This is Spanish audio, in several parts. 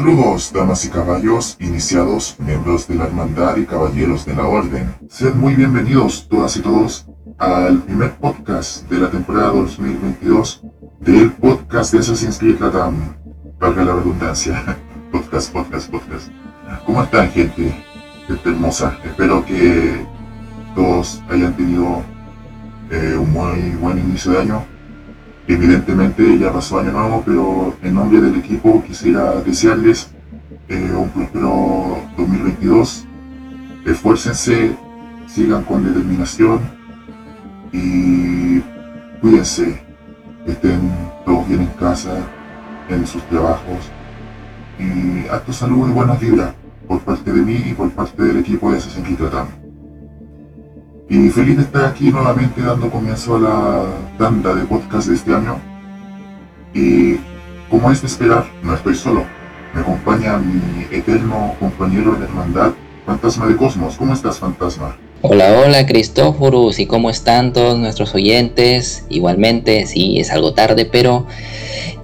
Saludos, damas y caballos, iniciados, miembros de la Hermandad y caballeros de la Orden. Sean muy bienvenidos todas y todos al primer podcast de la temporada 2022 del podcast de Assassin's Creed Latam. Valga la redundancia. Podcast, podcast, podcast. ¿Cómo están, gente? Gente hermosa. Espero que todos hayan tenido eh, un muy buen inicio de año Evidentemente ya pasó año nuevo, pero en nombre del equipo quisiera desearles eh, un próspero 2022. Esfuércense, sigan con determinación y cuídense, estén todos bien en casa, en sus trabajos. Y acto salud y buenas vibras por parte de mí y por parte del equipo de Assassin's Creed y feliz de estar aquí nuevamente dando comienzo a la tanda de podcast de este año. Y como es de esperar, no estoy solo. Me acompaña mi eterno compañero de hermandad, Fantasma de Cosmos. ¿Cómo estás, Fantasma? Hola, hola Cristóforos, ¿y cómo están todos nuestros oyentes? Igualmente, sí, es algo tarde, pero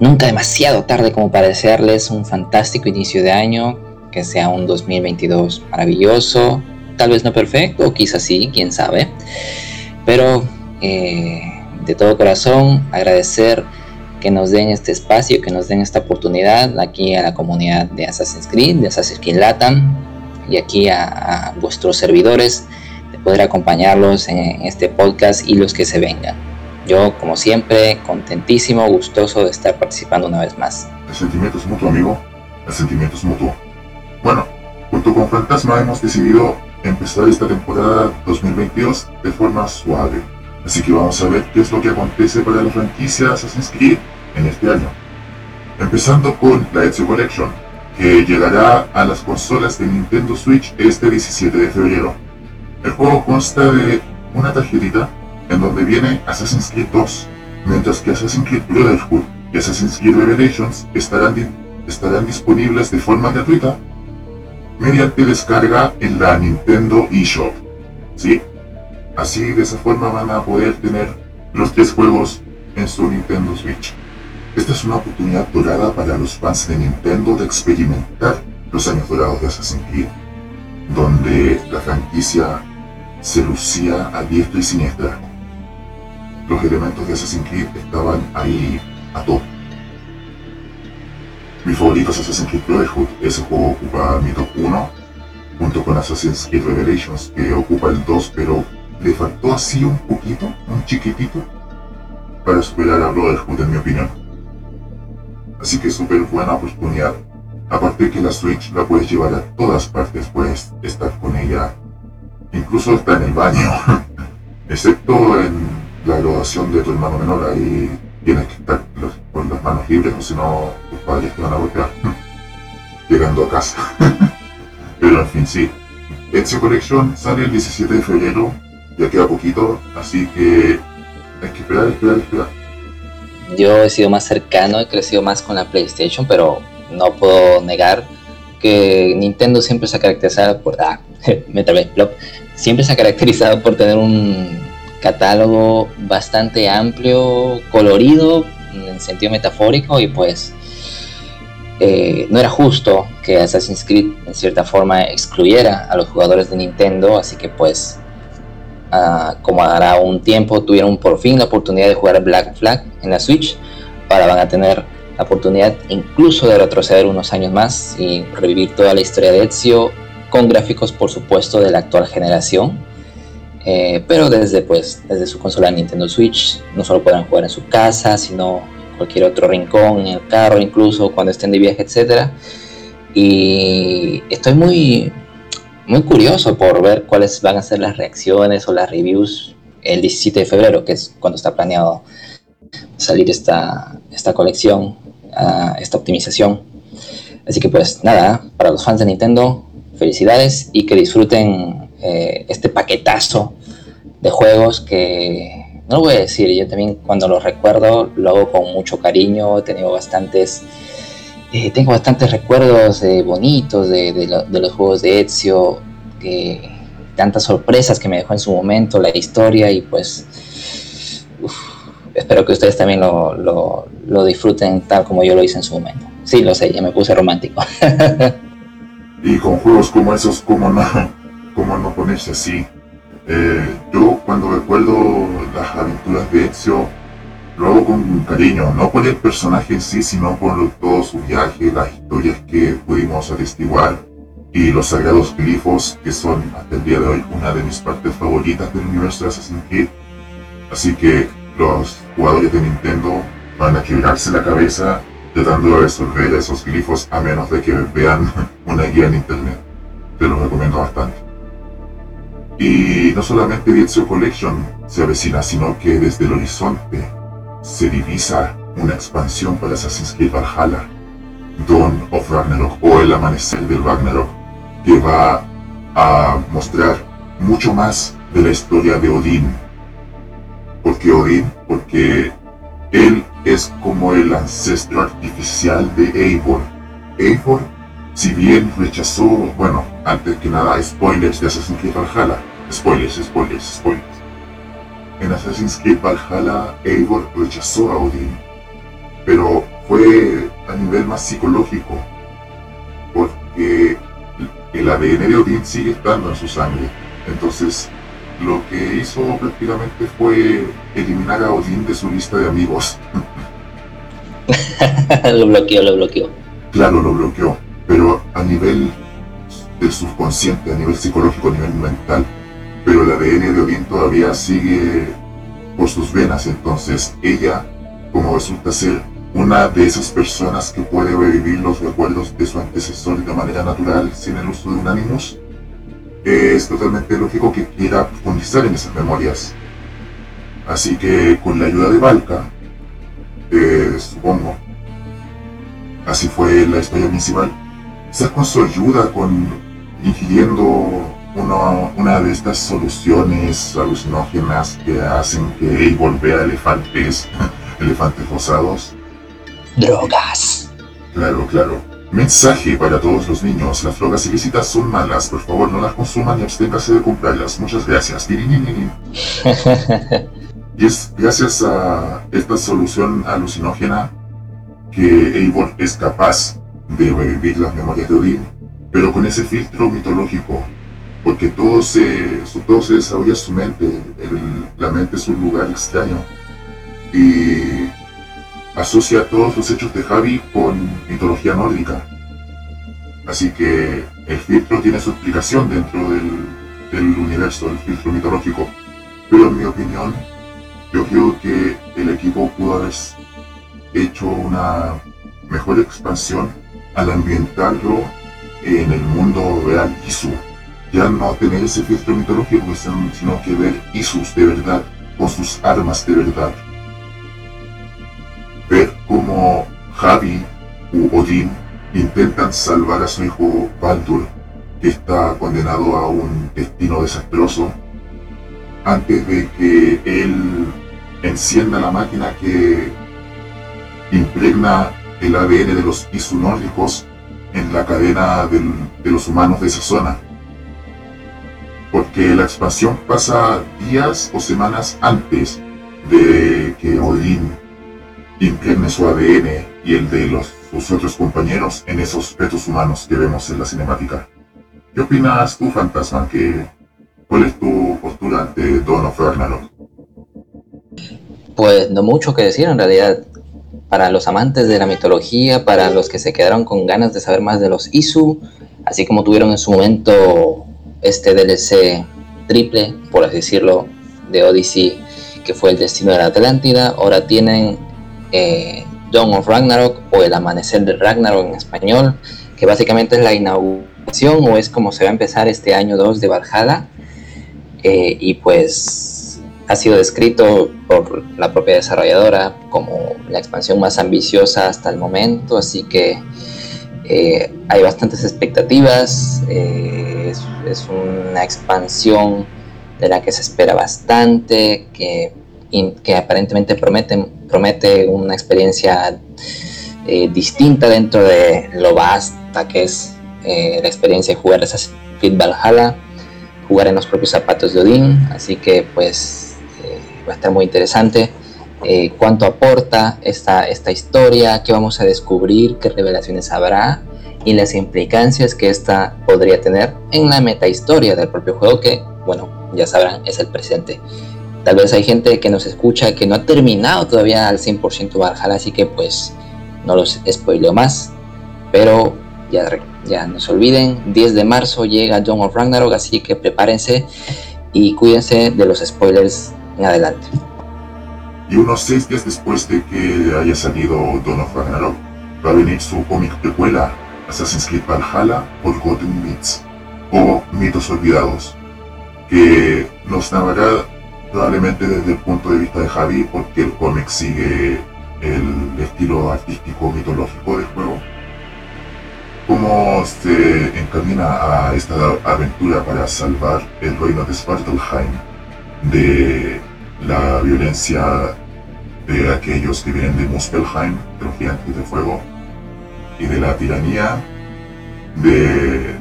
nunca demasiado tarde como para desearles un fantástico inicio de año, que sea un 2022 maravilloso, tal vez no perfecto, o quizás sí, quién sabe. Pero eh, de todo corazón agradecer que nos den este espacio, que nos den esta oportunidad aquí a la comunidad de Assassin's Creed, de Assassin's Creed Latam y aquí a, vuestros servidores de poder acompañarlos en, este podcast y los que se vengan. Yo, como siempre, contentísimo, gustoso de estar participando una vez más. El sentimiento es mutuo, amigo. El sentimiento es mutuo. Bueno, junto con Fantasma hemos decidido empezar esta temporada 2022 de forma suave. Así que vamos a ver qué es lo que acontece para la franquicia Assassin's Creed en este año. Empezando con la Ezio Collection, que llegará a las consolas de Nintendo Switch este 17 de febrero. El juego consta de una tarjetita en donde viene Assassin's Creed 2, mientras que Assassin's Creed Brotherhood y Assassin's Creed Revelations estarán, estarán disponibles de forma gratuita mediante descarga en la Nintendo eShop. ¿Sí? Así de esa forma van a poder tener los tres juegos en su Nintendo Switch. Esta es una oportunidad dorada para los fans de Nintendo de experimentar los años dorados de Assassin's Creed, donde la franquicia se lucía a diestra y siniestra. Los elementos de Assassin's Creed estaban ahí a tope mi favorito es Assassin's Creed Brotherhood, ese juego ocupa mi top 1, junto con Assassin's Creed Revelations, que ocupa el 2, pero le faltó así un poquito, un chiquitito, para superar a Brotherhood en mi opinión. Así que súper buena oportunidad. Aparte que la Switch la puedes llevar a todas partes, puedes estar con ella, incluso está en el baño, excepto en la graduación de tu hermano menor, ahí tienes que estar con las manos libres o si no tus padres te van a golpear llegando a casa. Pero en fin, sí. Ezio Collection sale el 17 de febrero, ya queda poquito, así que hay que esperar, esperar, esperar. Yo he sido más cercano, he crecido más con la PlayStation, pero no puedo negar que Nintendo siempre se ha caracterizado por... Ah, me trabé, siempre se ha caracterizado por tener un catálogo bastante amplio, colorido en sentido metafórico y pues eh, no era justo que Assassin's Creed en cierta forma excluyera a los jugadores de Nintendo, así que pues ah, como hará un tiempo tuvieron por fin la oportunidad de jugar Black Flag en la Switch, ahora van a tener la oportunidad incluso de retroceder unos años más y revivir toda la historia de Ezio con gráficos por supuesto de la actual generación eh, pero desde, pues, desde su consola Nintendo Switch no solo podrán jugar en su casa, sino en cualquier otro rincón, en el carro, incluso cuando estén de viaje, etc. Y estoy muy, muy curioso por ver cuáles van a ser las reacciones o las reviews el 17 de febrero, que es cuando está planeado salir esta, esta colección, ah, esta optimización. Así que pues nada, para los fans de Nintendo, felicidades y que disfruten eh, este paquetazo de juegos que, no lo voy a decir, yo también cuando lo recuerdo lo hago con mucho cariño, he bastantes, eh, tengo bastantes recuerdos bonitos de, los juegos de Ezio, tantas sorpresas que me dejó en su momento la historia y pues espero que ustedes también lo, lo disfruten tal como yo lo hice en su momento. Sí, lo sé, ya me puse romántico. y con juegos como esos, ¿cómo no, cómo no ponerse así? Eh, yo cuando recuerdo las aventuras de Ezio, lo hago con cariño, no por el personaje en sí, sino por todo su viaje, las historias que pudimos atestiguar y los sagrados glifos, que son hasta el día de hoy una de mis partes favoritas del universo de Assassin's Creed. Así que los jugadores de Nintendo van a quebrarse la cabeza tratando de resolver esos glifos a menos de que vean una guía en internet. Te lo recomiendo bastante. Y no solamente Ezio Collection se avecina, sino que desde el horizonte se divisa una expansión para Assassin's Creed Valhalla, Dawn of Ragnarok o el amanecer del Ragnarok, que va a mostrar mucho más de la historia de Odín. ¿Por qué Odín? Porque él es como el ancestro artificial de Eivor. Eivor, si bien rechazó, bueno, antes que nada, spoilers de Assassin's Creed Valhalla. Spoilers, spoilers, spoilers. En Assassin's Creed Valhalla, Eivor rechazó a Odín, pero fue a nivel más psicológico, porque el ADN de Odín sigue estando en su sangre. Entonces, lo que hizo prácticamente fue eliminar a Odín de su lista de amigos. lo bloqueó, lo bloqueó. Claro, lo bloqueó, pero a nivel del subconsciente, a nivel psicológico, a nivel mental. Pero el ADN de Odín todavía sigue por sus venas, entonces ella, como resulta ser una de esas personas que puede revivir los recuerdos de su antecesor de manera natural sin el uso de un ánimos, es totalmente lógico que quiera profundizar en esas memorias. Así que con la ayuda de Valka, eh, supongo, así fue la historia principal, quizás con su ayuda, con ingiriendo una, una de estas soluciones alucinógenas que hacen que Eivor vea elefantes, elefantes rosados. Drogas. Claro, claro. Mensaje para todos los niños. Las drogas ilícitas son malas. Por favor, no las consuman y absténgase de comprarlas. Muchas gracias. Y es gracias a esta solución alucinógena que Eivor es capaz de revivir las memorias de Odín, pero con ese filtro mitológico, porque todo se, todo se desarrolla su mente, la mente es un lugar extraño, y asocia todos los hechos de Javi con mitología nórdica. Así que el filtro tiene su explicación dentro del, del universo, del filtro mitológico. Pero en mi opinión, yo creo que el equipo pudo haber hecho una mejor expansión al ambientarlo en el mundo real Isu. Ya no tener ese filtro mitológico, sino que ver Isus de verdad, con sus armas de verdad. Ver cómo Javi u Odín intentan salvar a su hijo Baldur, que está condenado a un destino desastroso, antes de que él encienda la máquina que impregna el ADN de los Isu nórdicos en la cadena de los humanos de esa zona. Porque la expansión pasa días o semanas antes de que Odín impregne su ADN y el de los, sus otros compañeros en esos fetos humanos que vemos en la cinemática. ¿Qué opinas tú, Fantasma? Que, ¿Cuál es tu postura ante Dawn of Ragnarok? Pues no mucho que decir en realidad. Para los amantes de la mitología, para los que se quedaron con ganas de saber más de los Isu, así como tuvieron en su momento este DLC triple, por así decirlo, de Odyssey, que fue el destino de la Atlántida, ahora tienen eh, Dawn of Ragnarok o el amanecer de Ragnarok en español, que básicamente es la inauguración o es como se va a empezar este año 2 de Valhalla. Eh, y pues ha sido descrito por la propia desarrolladora como la expansión más ambiciosa hasta el momento, así que eh, hay bastantes expectativas, eh, es, una expansión de la que se espera bastante, que, que aparentemente promete, promete una experiencia distinta dentro de lo vasta que es la experiencia de jugar Assassin's Creed Valhalla, jugar en los propios zapatos de Odín, así que pues va a estar muy interesante. eh, cuánto aporta esta, esta historia, qué vamos a descubrir, qué revelaciones habrá y las implicancias que esta podría tener en la metahistoria del propio juego que, bueno, ya sabrán, es el presente. Tal vez hay gente que nos escucha que no ha terminado todavía al 100% Valhalla, así que pues no los spoileo más. Pero ya, ya no se olviden, 10 de marzo llega Dawn of Ragnarok, así que prepárense y cuídense de los spoilers en adelante. Y unos 6 días después de que haya salido Dawn of Ragnarok, va a venir su cómic precuela, Assassin's Creed Valhalla Golden Myths, o Mitos Olvidados, que nos narrará probablemente desde el punto de vista de Javi, porque el cómic sigue el estilo artístico mitológico del juego cómo se encamina a esta aventura para salvar el reino de Svartalheim de la violencia de aquellos que vienen de Muspelheim, de los gigantes de fuego, y de la tiranía de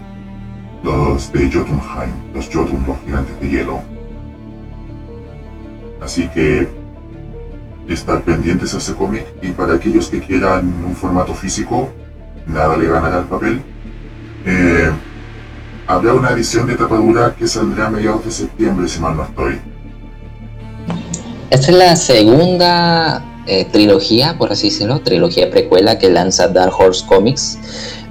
los de Jotunheim, los Jotun, los gigantes de hielo. Así que estar pendientes a ese cómic y para aquellos que quieran un formato físico, nada le ganará al papel. Eh, habrá una edición de tapadura que saldrá a mediados de septiembre, si mal no estoy. Esta es la segunda eh, trilogía, por así decirlo, trilogía precuela que lanza Dark Horse Comics.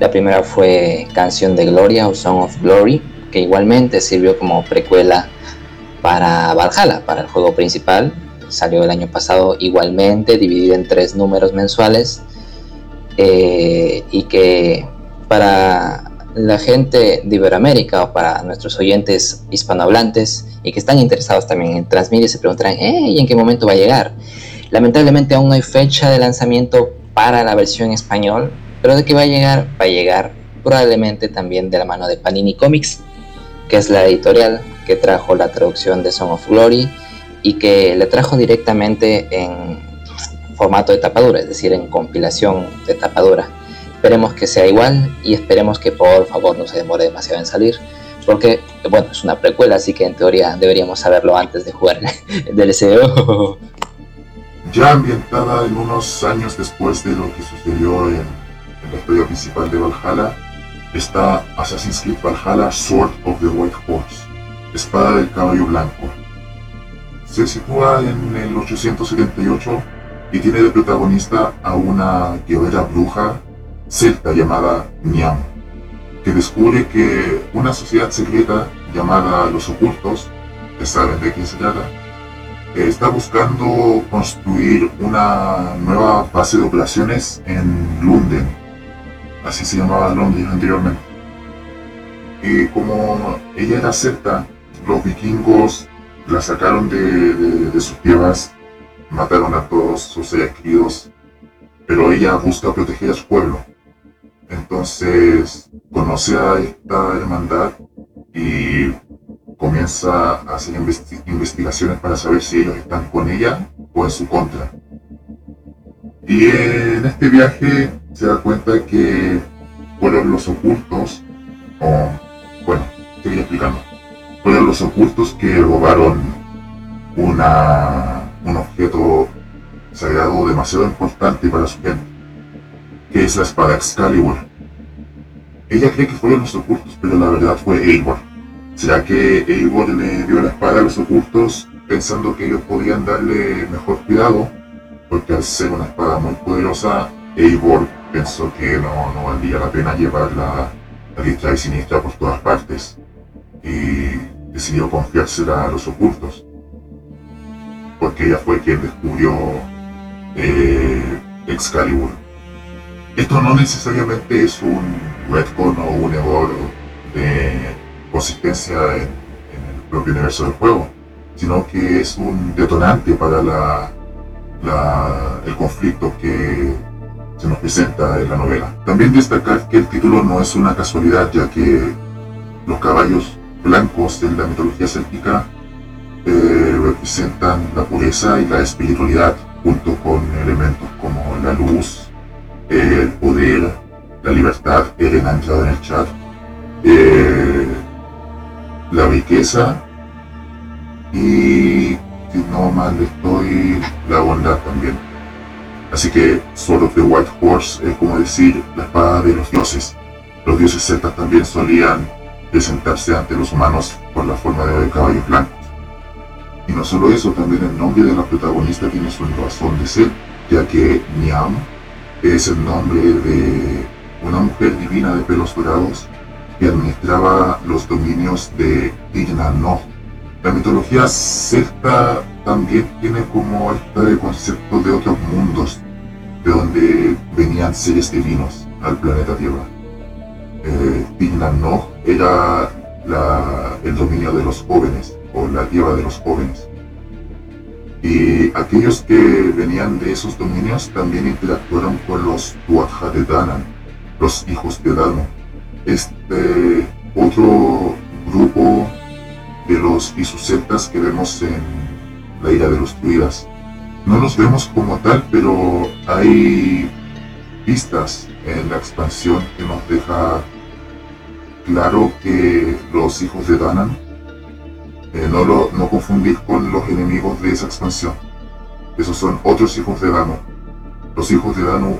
La primera fue Canción de Gloria o Song of Glory, que igualmente sirvió como precuela para Valhalla, para el juego principal. Salió el año pasado igualmente, dividido en tres números mensuales eh, y que para la gente de Iberoamérica o para nuestros oyentes hispanohablantes y que están interesados también en Transmedia se preguntarán, ¿y en qué momento va a llegar? Lamentablemente aún no hay fecha de lanzamiento para la versión español, pero de que va a llegar, va a llegar probablemente también de la mano de Panini Comics, que es la editorial que trajo la traducción de Song of Glory y que le trajo directamente en formato de tapadura, es decir, en compilación de tapadura. Esperemos que sea igual y esperemos que por favor no se demore demasiado en salir, porque bueno, es una precuela, así que en teoría deberíamos saberlo antes de jugar el DLC. Ya ambientada en unos años después de lo que sucedió en, en la historia principal de Valhalla, está Assassin's Creed Valhalla Sword of the White Horse, Espada del Caballo Blanco. Se sitúa en el 878 y tiene de protagonista a una guerrera bruja celta llamada Niam, que descubre que una sociedad secreta llamada Los Ocultos, que saben de quién se trata, está buscando construir una nueva base de operaciones en Lunden, así se llamaba Londres anteriormente. Y como ella era celta, los vikingos la sacaron de, de sus tierras mataron a todos sus seres queridos, pero ella busca proteger a su pueblo. Entonces conoce a esta hermandad y comienza a hacer investigaciones para saber si ellos están con ella o en su contra. Y en este viaje se da cuenta que fueron los ocultos, o bueno, estoy explicando, fueron los ocultos que robaron una un objeto sagrado demasiado importante para su gente, que es la espada Excalibur. Ella cree que fueron los ocultos, pero la verdad fue Eivor. ¿Será que Eivor le dio la espada a los ocultos pensando que ellos podían darle mejor cuidado? Porque al ser una espada muy poderosa, Eivor pensó que no, no valdría la pena llevarla a diestra y siniestra por todas partes y decidió confiársela a los ocultos porque ella fue quien descubrió eh, Excalibur. Esto no necesariamente es un retcon o un error de consistencia en, el propio universo del juego, sino que es un detonante para la, el conflicto que se nos presenta en la novela. También destacar que el título no es una casualidad, ya que los caballos blancos de la mitología céltica eh, representan la pureza y la espiritualidad, junto con elementos como la luz, el poder, la libertad, Eren ha entrado en el chat, eh, la riqueza y si no mal estoy, la bondad también. Así que Sword of the White Horse es como decir la espada de los dioses. Los dioses celtas también solían presentarse ante los humanos por la forma de caballos blancos. Y no solo eso, también el nombre de la protagonista tiene su razón de ser, ya que Niam es el nombre de una mujer divina de pelos dorados que administraba los dominios de No. La mitología celta también tiene como este concepto de otros mundos, de donde venían seres divinos al planeta Tierra. Eh, No era el dominio de los jóvenes, o la tierra de los jóvenes. Y aquellos que venían de esos dominios también interactuaron con los Tuatha de Danan, los hijos de Dano. Este otro grupo de los isusetas que vemos en la ira de los druidas. No los vemos como tal, pero hay pistas en la expansión que nos deja claro que los hijos de Danan eh, no, lo, no confundir con los enemigos de esa expansión. Esos son otros hijos de Dano. Los hijos de Dano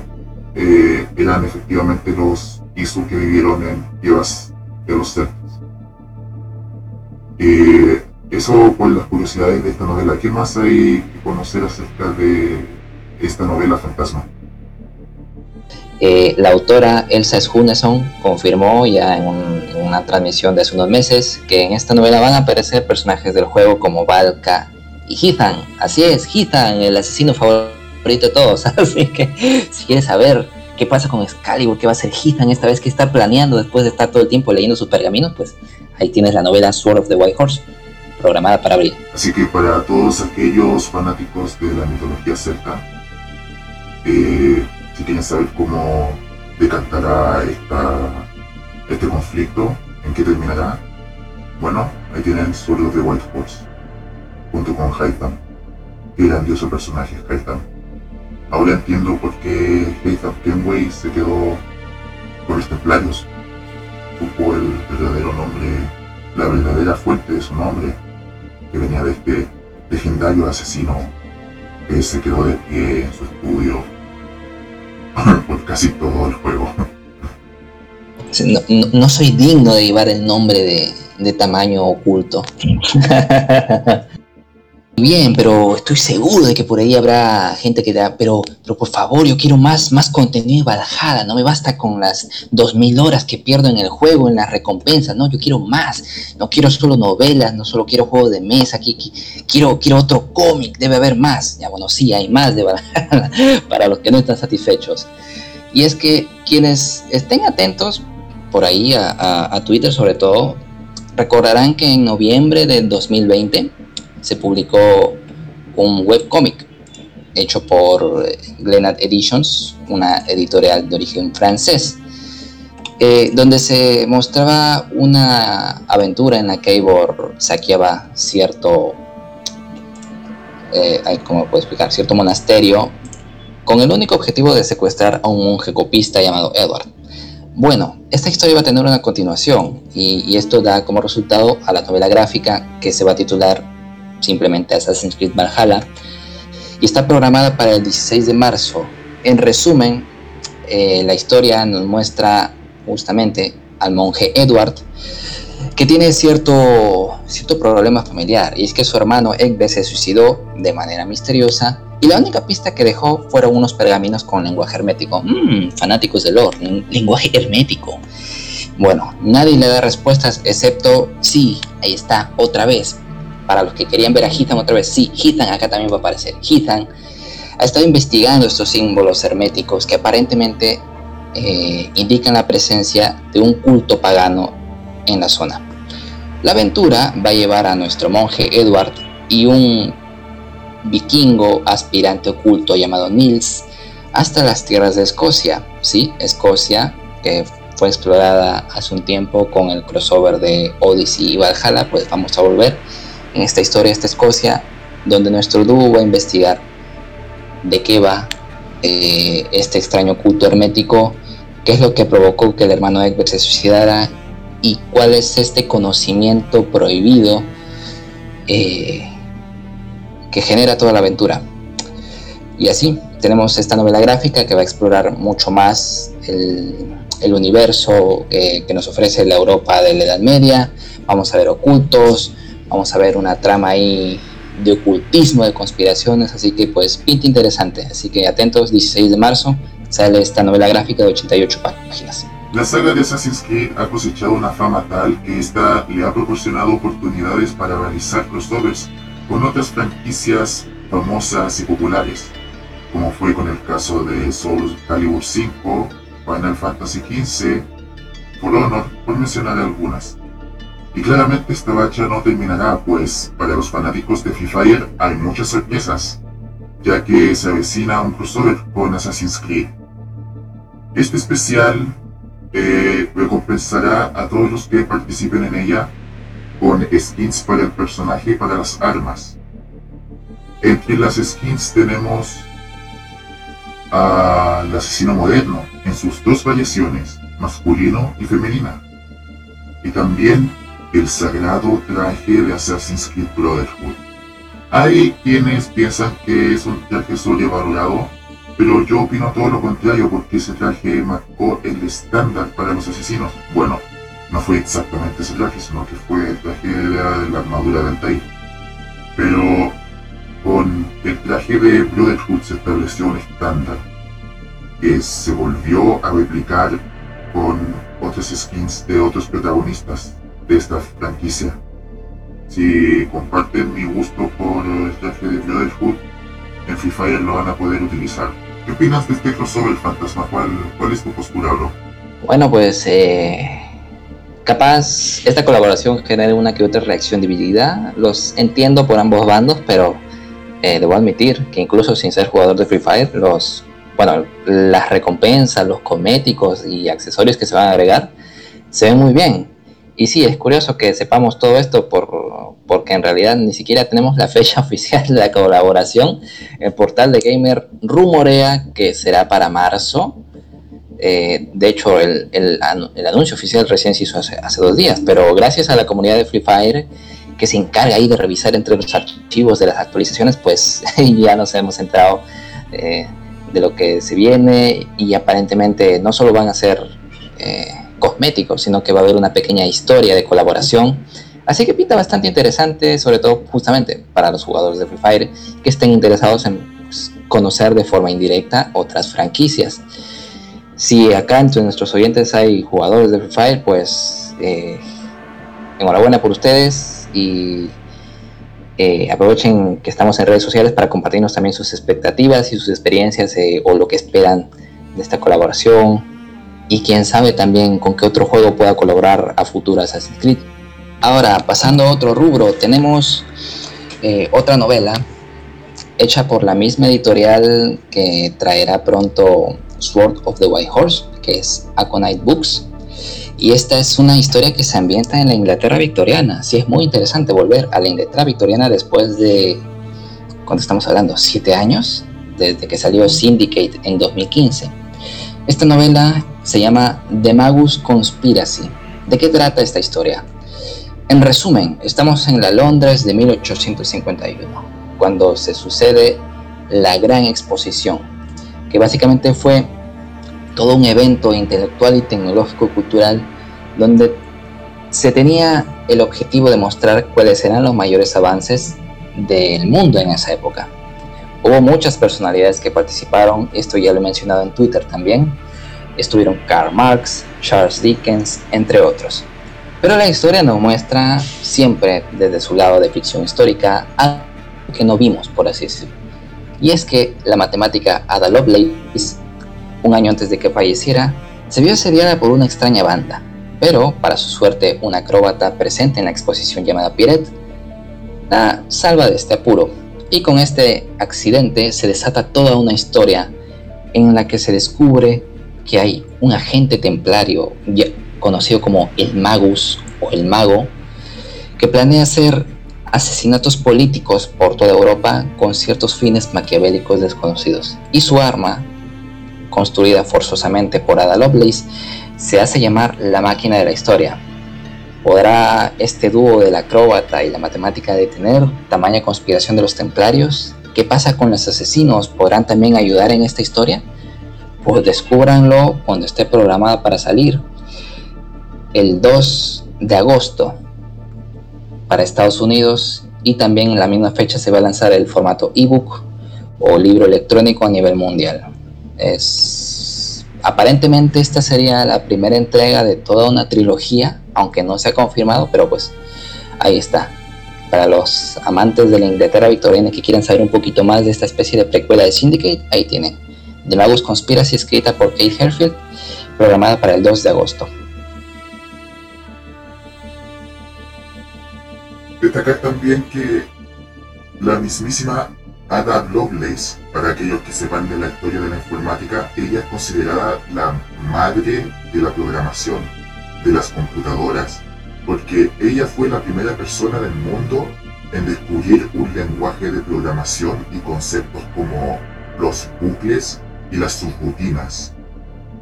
eh, eran efectivamente los Isu que vivieron en tierras de los Celtas. Eh, eso por las curiosidades de esta novela. ¿Qué más hay que conocer acerca de esta novela fantasma? La autora Elsa Schuneson confirmó ya en, una transmisión de hace unos meses que en esta novela van a aparecer personajes del juego como Valka y Ethan. Así es, Ethan, el asesino favorito de todos. Así que si quieres saber qué pasa con Excalibur, qué va a hacer Ethan esta vez que está planeando después de estar todo el tiempo leyendo sus pergaminos, pues ahí tienes la novela Sword of the White Horse, programada para abril. Así que para todos aquellos fanáticos de la mitología celta, eh, si quieren saber cómo decantará este conflicto, en qué terminará, bueno, ahí tienen Sword de White Horse, junto con Haitham. Qué grandioso personaje Haitham. Ahora entiendo por qué Haitham Kenway se quedó con los templarios. Supo el verdadero nombre, la verdadera fuente de su nombre, que venía de este legendario asesino que se quedó de pie en su estudio por casi todo el juego. No, soy digno de llevar el nombre de, de tamaño oculto. Bien, pero estoy seguro de que por ahí habrá gente que da, pero, pero por favor, yo quiero más, más contenido de Valhalla, no me basta con las 2000 horas que pierdo en el juego, en las recompensas, no, yo quiero más, no quiero solo novelas, no solo quiero juegos de mesa, aquí, quiero, quiero otro cómic, debe haber más, ya bueno, sí, hay más de Valhalla, para los que no están satisfechos. Y es que quienes estén atentos por ahí a, Twitter sobre todo, recordarán que en noviembre del 2020, se publicó un webcómic hecho por Glenad Editions, una editorial de origen francés, eh, donde se mostraba una aventura en la que Eivor saqueaba cierto, eh, ¿cómo explicar? Cierto monasterio con el único objetivo de secuestrar a un monje copista llamado Edward. Bueno, esta historia va a tener una continuación y, esto da como resultado a la novela gráfica que se va a titular simplemente Assassin's Creed Valhalla, y está programada para el 16 de marzo. En resumen, eh, la historia nos muestra justamente al monje Edward, que tiene cierto, cierto problema familiar, y es que su hermano Egbe se suicidó de manera misteriosa, y la única pista que dejó fueron unos pergaminos con lenguaje hermético. Mmm, fanáticos del lore, lenguaje hermético. Bueno, nadie le da respuestas excepto, sí, ahí está, otra vez, para los que querían ver a Hitan otra vez, sí, Hitan acá también va a aparecer. Hitan ha estado investigando estos símbolos herméticos que aparentemente eh, indican la presencia de un culto pagano en la zona. La aventura va a llevar a nuestro monje Edward y un vikingo aspirante oculto llamado Nils hasta las tierras de Escocia. Sí, Escocia, que fue explorada hace un tiempo con el crossover de Odyssey y Valhalla, pues vamos a volver en esta historia, esta Escocia, donde nuestro dúo va a investigar de qué va eh, este extraño culto hermético, qué es lo que provocó que el hermano Egbert se suicidara y cuál es este conocimiento prohibido eh, que genera toda la aventura. Y así tenemos esta novela gráfica que va a explorar mucho más el, universo que, que, nos ofrece la Europa de la Edad Media. Vamos a ver ocultos, vamos a ver una trama ahí de ocultismo, de conspiraciones, así que pues pinta interesante. Así que atentos, 16 de marzo sale esta novela gráfica de 88 páginas. La saga de Assassin's Creed ha cosechado una fama tal que esta le ha proporcionado oportunidades para realizar crossovers con otras franquicias famosas y populares, como fue con el caso de Soul Calibur 5, Final Fantasy XV, For Honor, por mencionar algunas. Y claramente esta bacha no terminará, pues para los fanáticos de Free hay muchas sorpresas, ya que se avecina un crossover con Assassin's Creed. Este especial eh, recompensará a todos los que participen en ella con skins para el personaje y para las armas. Entre las skins tenemos al asesino moderno en sus dos variaciones, masculino y femenina. Y también el sagrado traje de Assassin's Creed Brotherhood. Hay quienes piensan que es un traje sobrevalorado pero yo opino todo lo contrario porque ese traje marcó el estándar para los asesinos. Bueno, no fue exactamente ese traje, sino que fue el traje de la, armadura del Tai. Pero con el traje de Brotherhood se estableció un estándar que se volvió a replicar con otras skins de otros protagonistas de esta franquicia. Si comparten mi gusto por el traje de Brotherhood, en Free Fire lo van a poder utilizar. ¿Qué opinas de este crossover fantasma? ¿Cuál, es tu postura? Bueno, pues eh, capaz esta colaboración genere una que otra reacción dividida. Los entiendo por ambos bandos, pero eh, debo admitir que incluso sin ser jugador de Free Fire, los, bueno, las recompensas, los cosméticos y accesorios que se van a agregar se ven muy bien. Y sí, es curioso que sepamos todo esto por, porque en realidad ni siquiera tenemos la fecha oficial de la colaboración. El portal de Gamer rumorea que será para marzo. Eh, de hecho, el, anuncio oficial recién se hizo hace, dos días, pero gracias a la comunidad de Free Fire que se encarga ahí de revisar entre los archivos de las actualizaciones, pues ya nos hemos enterado eh, de lo que se viene y aparentemente no solo van a ser... Eh, cosméticos, sino que va a haber una pequeña historia de colaboración. Así que pinta bastante interesante, sobre todo justamente para los jugadores de Free Fire que estén interesados en pues, conocer de forma indirecta otras franquicias. Si acá entre nuestros oyentes hay jugadores de Free Fire, pues eh, enhorabuena por ustedes y eh, aprovechen que estamos en redes sociales para compartirnos también sus expectativas y sus experiencias eh, o lo que esperan de esta colaboración y quién sabe también con qué otro juego pueda colaborar a futuro Assassin's Creed. Ahora, pasando a otro rubro, tenemos eh, otra novela hecha por la misma editorial que traerá pronto Sword of the White Horse, que es Aconite Books. Y esta es una historia que se ambienta en la Inglaterra victoriana. Sí, es muy interesante volver a la Inglaterra victoriana después de, ¿cuánto estamos hablando? ¿Siete años? Desde que salió Syndicate en 2015. Esta novela se llama The Magus Conspiracy. ¿De qué trata esta historia? En resumen, estamos en la Londres de 1851, cuando se sucede la Gran Exposición, que básicamente fue todo un evento intelectual y tecnológico cultural donde se tenía el objetivo de mostrar cuáles eran los mayores avances del mundo en esa época. Hubo muchas personalidades que participaron, esto ya lo he mencionado en Twitter también, estuvieron Karl Marx, Charles Dickens, entre otros. Pero la historia nos muestra siempre desde su lado de ficción histórica algo que no vimos, por así decirlo. Y es que la matemática Ada Lovelace, un año antes de que falleciera, se vio asediada por una extraña banda, pero para su suerte una acróbata presente en la exposición llamada Pierrette la salva de este apuro. Y con este accidente se desata toda una historia en la que se descubre que hay un agente templario conocido como el Magus o el Mago que planea hacer asesinatos políticos por toda Europa con ciertos fines maquiavélicos desconocidos. Y su arma, construida forzosamente por Ada Lovelace, se hace llamar la máquina de la historia. ¿Podrá este dúo del acróbata y la matemática detener tamaña conspiración de los templarios? ¿Qué pasa con los asesinos? ¿Podrán también ayudar en esta historia? Pues descúbranlo cuando esté programada para salir. El 2 de agosto para Estados Unidos y también en la misma fecha se va a lanzar el formato ebook o libro electrónico a nivel mundial. Es aparentemente esta sería la primera entrega de toda una trilogía aunque no se ha confirmado, pero pues ahí está. Para los amantes de la Inglaterra victoriana que quieran saber un poquito más de esta especie de precuela de Syndicate, ahí tienen. The Magus Conspiracy, escrita por Kate Herfield, programada para el 2 de agosto. Destacar también que la mismísima Ada Lovelace, para aquellos que sepan de la historia de la informática, ella es considerada la madre de la programación de las computadoras, porque ella fue la primera persona del mundo en descubrir un lenguaje de programación y conceptos como los bucles y las subrutinas,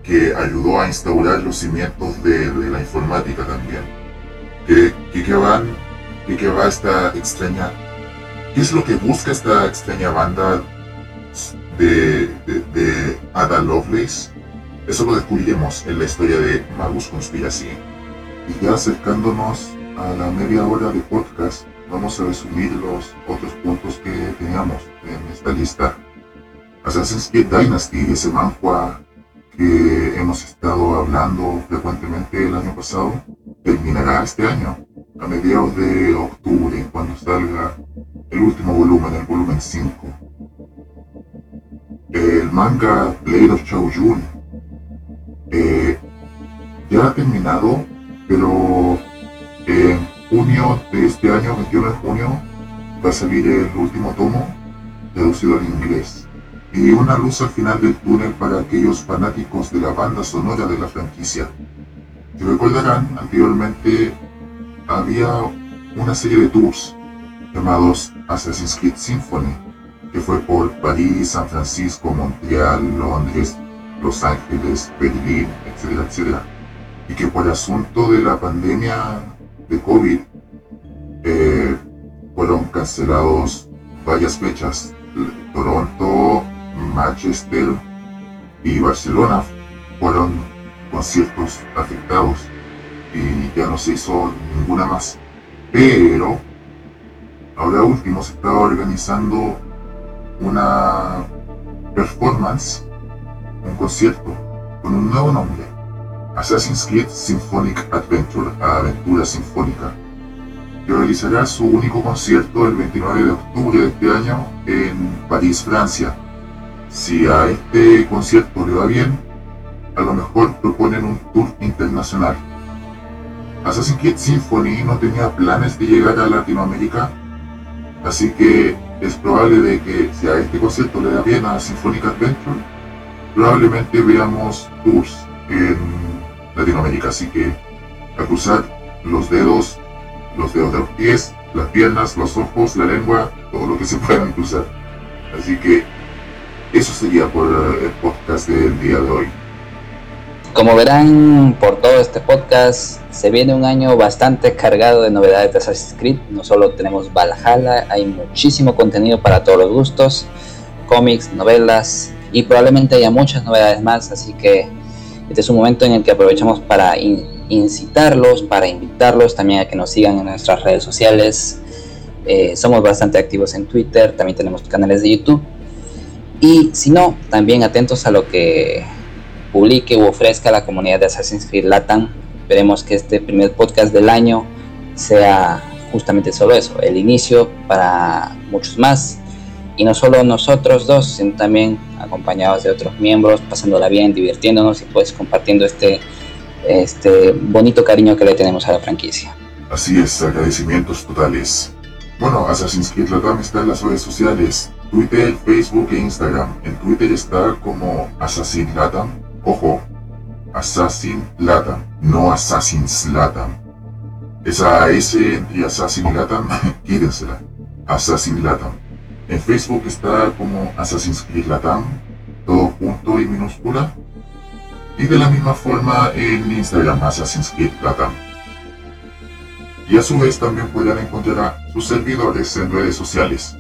que ayudó a instaurar los cimientos de, la informática también. ¿Qué, qué, van, qué, va esta extraña? ¿Qué es lo que busca esta extraña banda de, de, de Ada Lovelace? Eso lo descubriremos en la historia de Magus Conspiracy. Y ya acercándonos a la media hora de podcast, vamos a resumir los otros puntos que teníamos en esta lista. Assassin's Creed Dynasty, ese manhua que hemos estado hablando frecuentemente el año pasado, terminará este año, a mediados de octubre, cuando salga el último volumen, el volumen 5. El manga Blade of Jun eh, ya ha terminado, pero en junio de este año, 21 de junio, va a salir el último tomo traducido al inglés. Y una luz al final del túnel para aquellos fanáticos de la banda sonora de la franquicia. Si recordarán, anteriormente había una serie de tours llamados Assassin's Creed Symphony, que fue por París, San Francisco, Montreal, Londres, los Ángeles, Berlín, etcétera, etcétera. Y que por asunto de la pandemia de COVID eh, fueron cancelados varias fechas. Toronto, Manchester y Barcelona fueron conciertos afectados y ya no se hizo ninguna más. Pero ahora último se estaba organizando una performance un concierto con un nuevo nombre, Assassin's Creed Symphonic Adventure, Aventura Sinfónica, que realizará su único concierto el 29 de octubre de este año en París, Francia. Si a este concierto le va bien, a lo mejor proponen un tour internacional. Assassin's Creed Symphony no tenía planes de llegar a Latinoamérica, así que es probable de que si a este concierto le da bien a Symphonic Adventure, probablemente veamos tours en Latinoamérica. Así que a cruzar los dedos, los dedos de los pies, las piernas, los ojos, la lengua, todo lo que se puedan cruzar. Así que eso sería por el podcast del día de hoy. Como verán por todo este podcast, se viene un año bastante cargado de novedades de Assassin's Creed. No solo tenemos Valhalla, hay muchísimo contenido para todos los gustos, cómics, novelas, y probablemente haya muchas novedades más, así que este es un momento en el que aprovechamos para incitarlos, para invitarlos también a que nos sigan en nuestras redes sociales. Eh, somos bastante activos en Twitter, también tenemos canales de YouTube. Y si no, también atentos a lo que publique u ofrezca la comunidad de Assassin's Creed Latam. Esperemos que este primer podcast del año sea justamente solo eso, el inicio para muchos más y no solo nosotros dos, sino también acompañados de otros miembros, pasándola bien, divirtiéndonos y pues compartiendo este, este bonito cariño que le tenemos a la franquicia. Así es, agradecimientos totales. Bueno, Assassin's Creed Latam está en las redes sociales, Twitter, Facebook e Instagram. En Twitter está como Assassin Latam. Ojo, Assassin Latam, no Assassin's Latam. Esa S entre Assassin y Latam, quídensela. Assassin Latam. En Facebook está como Assassin's Creed Latam, todo junto y minúscula. Y de la misma forma en Instagram, Assassin's Creed Latam. y a su vez también podrán encontrar a sus servidores en redes sociales.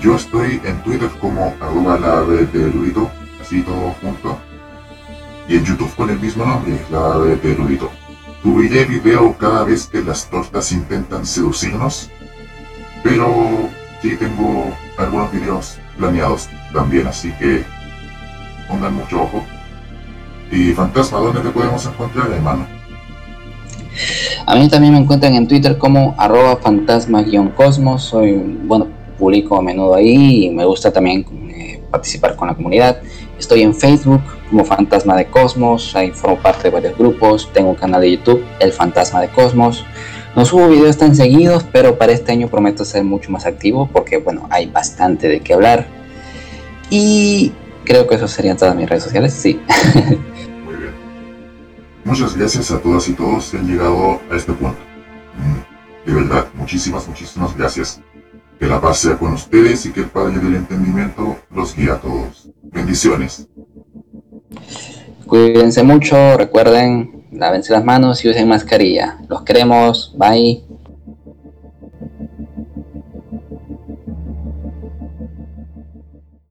Yo estoy en Twitter como arroba la red de erudito, así todo junto, y en YouTube con el mismo nombre, la red de erudito. Subiré video cada vez que las tortas intentan seducirnos, pero sí tengo algunos videos planeados también, así que pongan mucho ojo. Y Fantasma, ¿dónde te podemos encontrar, hermano? A mí también me encuentran en Twitter como arroba fantasma-cosmos. Soy, bueno, publico a menudo ahí y me gusta también eh, participar con la comunidad. Estoy en Facebook como Fantasma de Cosmos, ahí formo parte de varios grupos, tengo un canal de YouTube, El Fantasma de Cosmos. No subo videos tan seguidos, pero para este año prometo ser mucho más activo porque, bueno, hay bastante de qué hablar. Y creo que eso serían todas mis redes sociales, sí. Muy bien. Muchas gracias a todas y todos que han llegado a este punto. Mm, de verdad, muchísimas, muchísimas gracias. Que la paz sea con ustedes y que el Padre del Entendimiento los guíe a todos. Bendiciones. Cuídense mucho, recuerden, lávense las manos y usen mascarilla. Los queremos, bye.